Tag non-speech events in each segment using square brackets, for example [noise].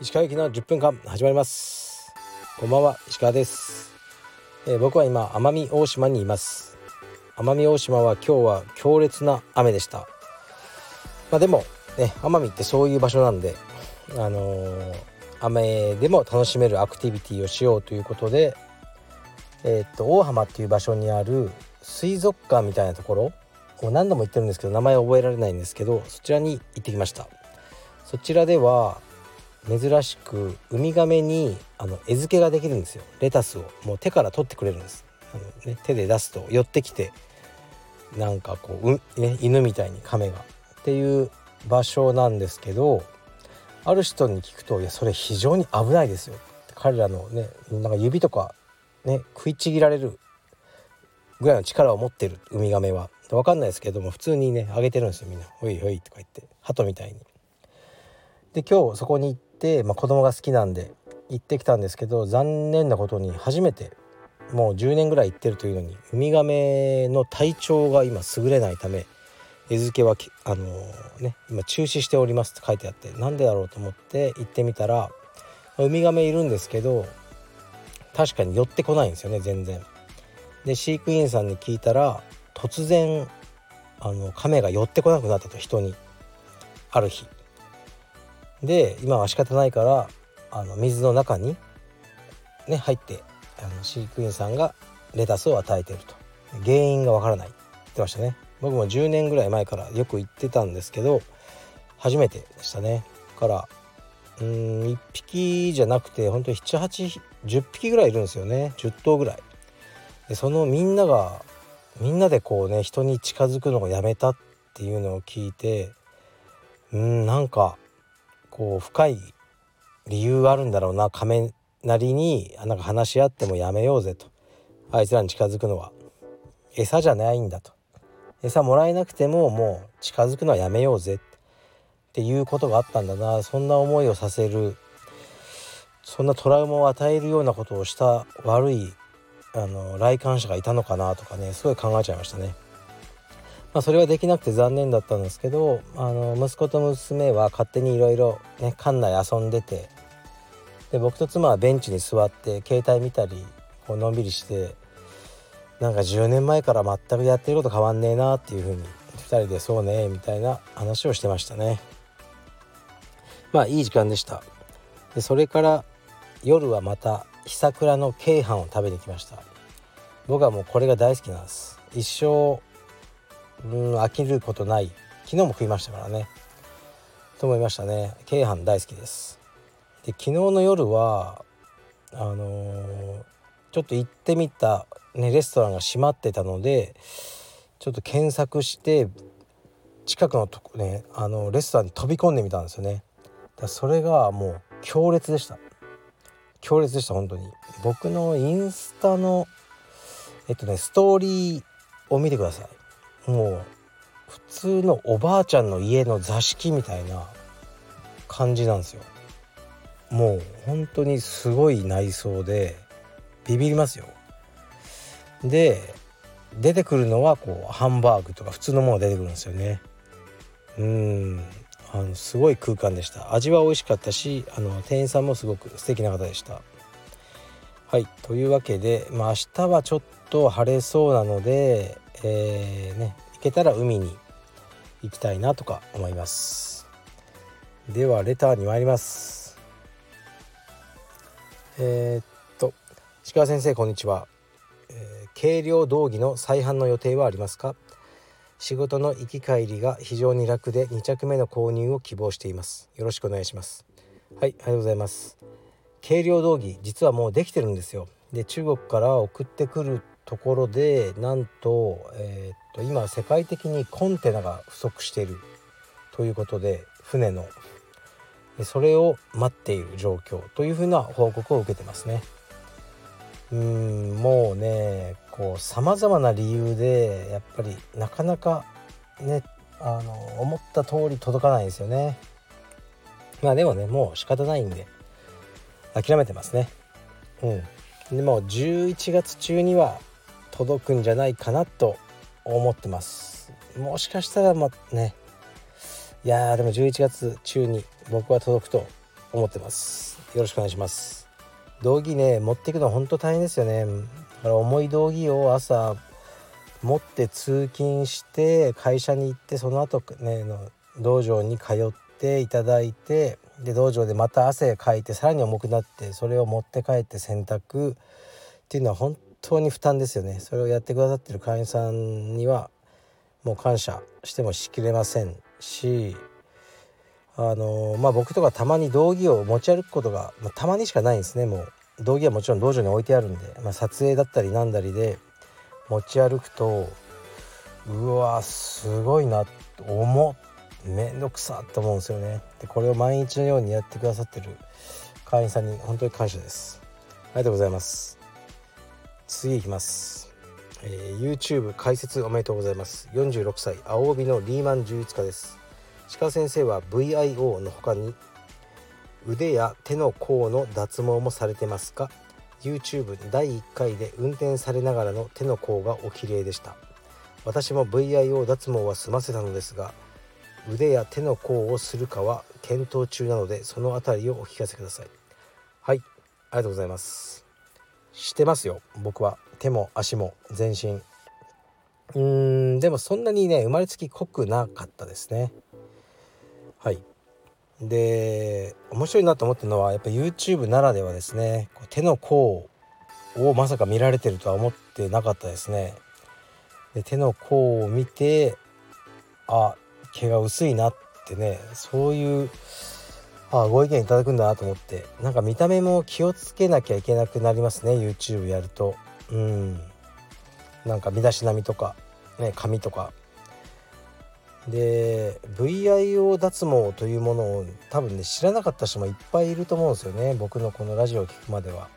石川行きの10分間始まります。こんばんは石川です、えー、僕は今奄美大島にいます。奄美大島は今日は強烈な雨でした。まあでもね奄美ってそういう場所なんであのー、雨でも楽しめるアクティビティをしようということでえー、っと大浜っていう場所にある水族館みたいなところを何度も言ってるんですけど名前覚えられないんですけどそちらに行ってきました。そちらでは珍しくウミガメにあの餌付けができるんですよ。レタスを。もう手から取ってくれるんです。あの、ね、手で出すと寄ってきてなんかこう、うね、犬みたいに亀が。っていう場所なんですけどある人に聞くと「いやそれ非常に危ないですよ」彼らのねなんか指とかね食いちぎられるぐらいの力を持ってるウミガメは分かんないですけども普通にねあげてるんですよみんな「ほいほい」とか言って鳩みたいに。で今日そこに行って、まあ、子供が好きなんで行ってきたんですけど残念なことに初めてもう10年ぐらい行ってるというのにウミガメの体調が今優れないため餌付けはあのー、ね今中止しておりますって書いてあってなんでだろうと思って行ってみたらウミガメいるんですけど確かに寄ってこないんですよね全然。で飼育員さんに聞いたら突然あの亀が寄ってこなくなったと人に。ある日。で今は仕方ないからあの水の中にね入ってあの飼育員さんがレタスを与えてると。原因がわからない。って言ってましたね。僕も10年ぐらい前からよく言ってたんですけど初めてでしたね。からうん1匹じゃなくて本当に7810匹ぐらいいるんですよね。10頭ぐらい。でそのみんながみんなでこうね人に近づくのをやめたっていうのを聞いてうんなんかこう深い理由があるんだろうな亀なりになんか話し合ってもやめようぜと。あいつらに近づくのは。餌じゃないんだと。餌もらえなくてももう近づくのはやめようぜ。っていうことがあったんだな。そんな思いをさせるそんなトラウマを与えるようなことをした悪いあの来館者がいたのかなとかねすごい考えちゃいましたね。まあ、それはできなくて残念だったんですけどあの息子と娘は勝手にいろいろ館内遊んでてで僕と妻はベンチに座って携帯見たりこうのんびりしてなんか10年前から全くやってること変わんねえなっていうふうに2人でそうねみたいな話をしてましたねまあいい時間でしたでそれから夜はまた久桜の鶏飯を食べに来ました。僕はもうこれが大好きなんです。一生うん飽きることない。昨日も食いましたからね。と思いましたね。鶏飯大好きです。で昨日の夜はあのー、ちょっと行ってみた、ね、レストランが閉まってたのでちょっと検索して近くのとこねあのレストランに飛び込んでみたんですよね。だそれがもう強烈でした。強烈でした本当に。僕のインスタのえっとねストーリーを見てください。もう普通のおばあちゃんの家の座敷みたいな感じなんですよ。もう本当にすごい内装でビビりますよ。で出てくるのはこうハンバーグとか普通のものが出てくるんですよね。うん。あのすごい空間でした。味は美味しかったしあの店員さんもすごく素敵な方でした。はいというわけで、まあ、明日はちょっと晴れそうなのでえー、ね行けたら海に行きたいなとか思います。ではレターに参ります。えー、っと石川先生こんにちは、えー、軽量道着の再販の予定はありますか？仕事の行き帰りが非常に楽で2着目の購入を希望しています。よろしくお願いします。はいありがとうございます。軽量道着実はもうできてるんですよ。で中国から送ってくるところでなんと,、えー、っと今世界的にコンテナが不足している。ということで船の。それを待っている状況というふうな報告を受けてますね。うんもうねこうさまざまな理由でやっぱりなかなかねあの思った通り届かないんですよね。まあでもねもう仕方ないんで諦めてますね。うん。でも11月中には届くんじゃないかなと思ってますもしかしたらまあねいやでも11月中に僕は届くと思ってますよろしくお願いします道着ね持っていくの本当大変ですよねから重い道着を朝持って通勤して会社に行ってその後ねの道場に通っていただいてで道場でまた汗かいてさらに重くなってそれを持って帰って洗濯っていうのは本当に負担ですよね。それをやってくださってる会員さんにはもう感謝してもしきれませんしあのまあ僕とかたまに道着を持ち歩くことが、ま、たまにしかないんですねもう。道着はもちろん道場に置いてあるんで、まあ、撮影だったりなんだりで持ち歩くとうわすごいな重っめんどくさと思うんですよね。でこれを毎日のようにやってくださってる会員さんに本当に感謝です。ありがとうございます。次いきます、えー、YouTube 解説おめでとうございます。46歳青帯のリーマン充実家です。鹿先生は VIO の他に腕や手の甲の脱毛もされてますか？YouTube 第1回で運転されながらの手の甲がお綺麗でした。私も VIO 脱毛は済ませたのですが腕や手の甲をするかは検討中なのでその辺りをお聞かせください。はいありがとうございます。してますよ。僕は手も足も全身。うーんでもそんなにね生まれつき濃くなかったですね。はい。で面白いなと思ってるのはやっぱ YouTube ならではですね手の甲をまさか見られてるとは思ってなかったですね。で手の甲を見てあ毛が薄いなってねそういうあご意見いただくんだなと思ってなんか見た目も気をつけなきゃいけなくなりますね YouTube やると。うん。なんか身だしなみとかね髪とかで VIO 脱毛というものを多分ね知らなかった人もいっぱいいると思うんですよね。僕のこのラジオを聞くまでは。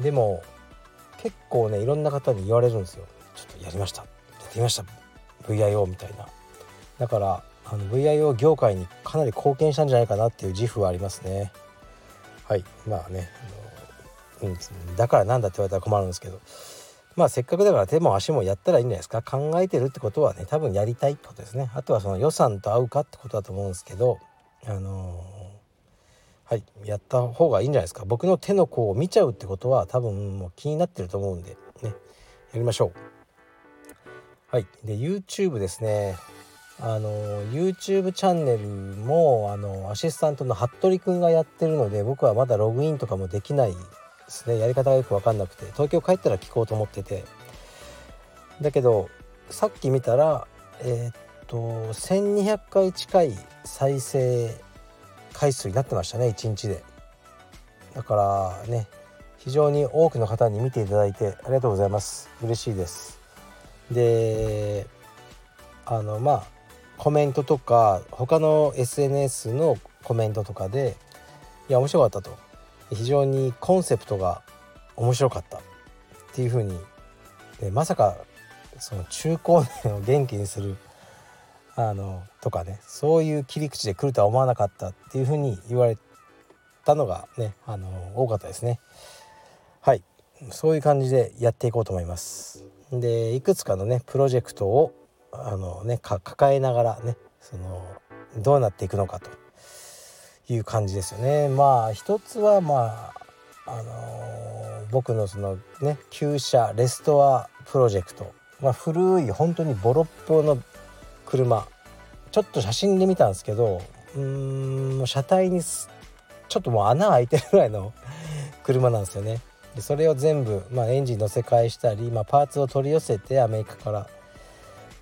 でも結構ねいろんな方に言われるんですよ。ちょっとやりました。やってみました。VIO みたいな。だからあの VIO 業界にかなり貢献したんじゃないかなっていう自負はありますね。はい。まあねうん、だからなんだって言われたら困るんですけど。まあせっかくだから手も足もやったらいいんじゃないですか。考えてるってことはね多分やりたいってことですね。あとはその予算と合うかってことだと思うんですけどあのー、はいやった方がいいんじゃないですか。僕の手の甲を見ちゃうってことは多分もう気になってると思うんでねやりましょう。はいで YouTube ですね。あの YouTube チャンネルもあのアシスタントの服部くんがやってるので僕はまだログインとかもできないですねやり方がよく分かんなくて東京帰ったら聞こうと思ってて。だけどさっき見たらえー、っと1200回近い再生回数になってましたね1日で。だからね非常に多くの方に見ていただいてありがとうございます。嬉しいです。であのまあコメントとか他の SNS のコメントとかでいや面白かったと。非常にコンセプトが面白かったっていうふうにでまさかその中高年を元気にするあのとかねそういう切り口で来るとは思わなかったっていうふうに言われたのがねあの多かったですね。はいそういう感じでやっていこうと思います。でいくつかのねプロジェクトをあのね抱えながらねそのどうなっていくのかという感じですよね。まあ一つはまああのー、僕のそのね旧車レストアプロジェクト、まあ、古い本当にボロッボの車ちょっと写真で見たんですけどうーん車体にちょっともう穴開いてるぐらいの [laughs] 車なんですよね。でそれを全部、まあ、エンジン乗せ替えしたり、まあ、パーツを取り寄せてアメリカから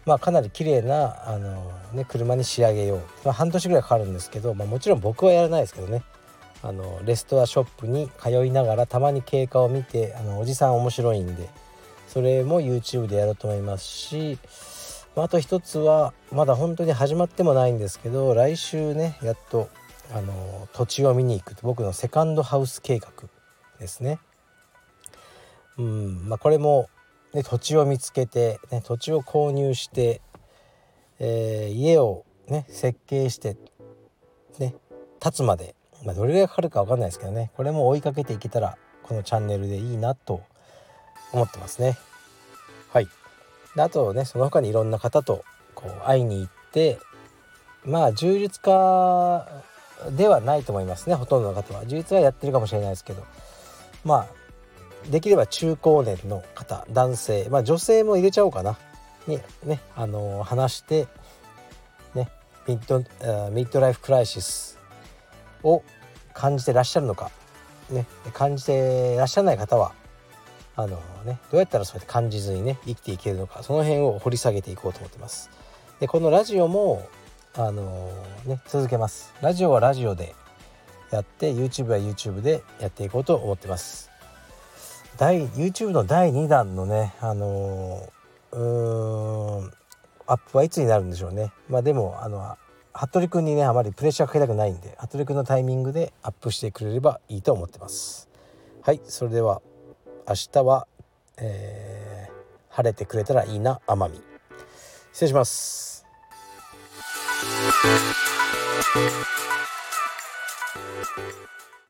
まあ、かなり綺麗なあのね車に仕上げよう、まあ、半年ぐらいかかるんですけど、まあ、もちろん僕はやらないですけどねあのレストアショップに通いながらたまに経過を見てあのおじさん面白いんでそれも YouTube でやろうと思いますし、まあ、あと一つはまだ本当に始まってもないんですけど来週ねやっとあの土地を見に行く僕のセカンドハウス計画ですね。うんまあ、これもで土地を見つけて、ね、土地を購入して、えー、家をね設計してね建つまで、まあ、どれぐらいかかるか分かんないですけどねこれも追いかけていけたらこのチャンネルでいいなと思ってますね。はい。であとねその他にいろんな方とこう会いに行ってまあ充実家ではないと思いますねほとんどの方は。充実はやってるかもしれないですけどまあできれば中高年の方男性まあ女性も入れちゃおうかな。にねあの、話してねミッドミッドライフクライシスを感じてらっしゃるのか。ね感じてらっしゃらない方はあのねどうやったらそうやって感じずにね生きていけるのかその辺を掘り下げていこうと思ってます。でこのラジオもあのね続けます。ラジオはラジオでやって YouTube は YouTube でやっていこうと思ってます。第 YouTube の第2弾のねあのうーんアップはいつになるんでしょうね。まあでもあの服部君にねあまりプレッシャーかけたくないんで服部君のタイミングでアップしてくれればいいと思ってます。はいそれでは明日は、えー、晴れてくれたらいいな奄美失礼します。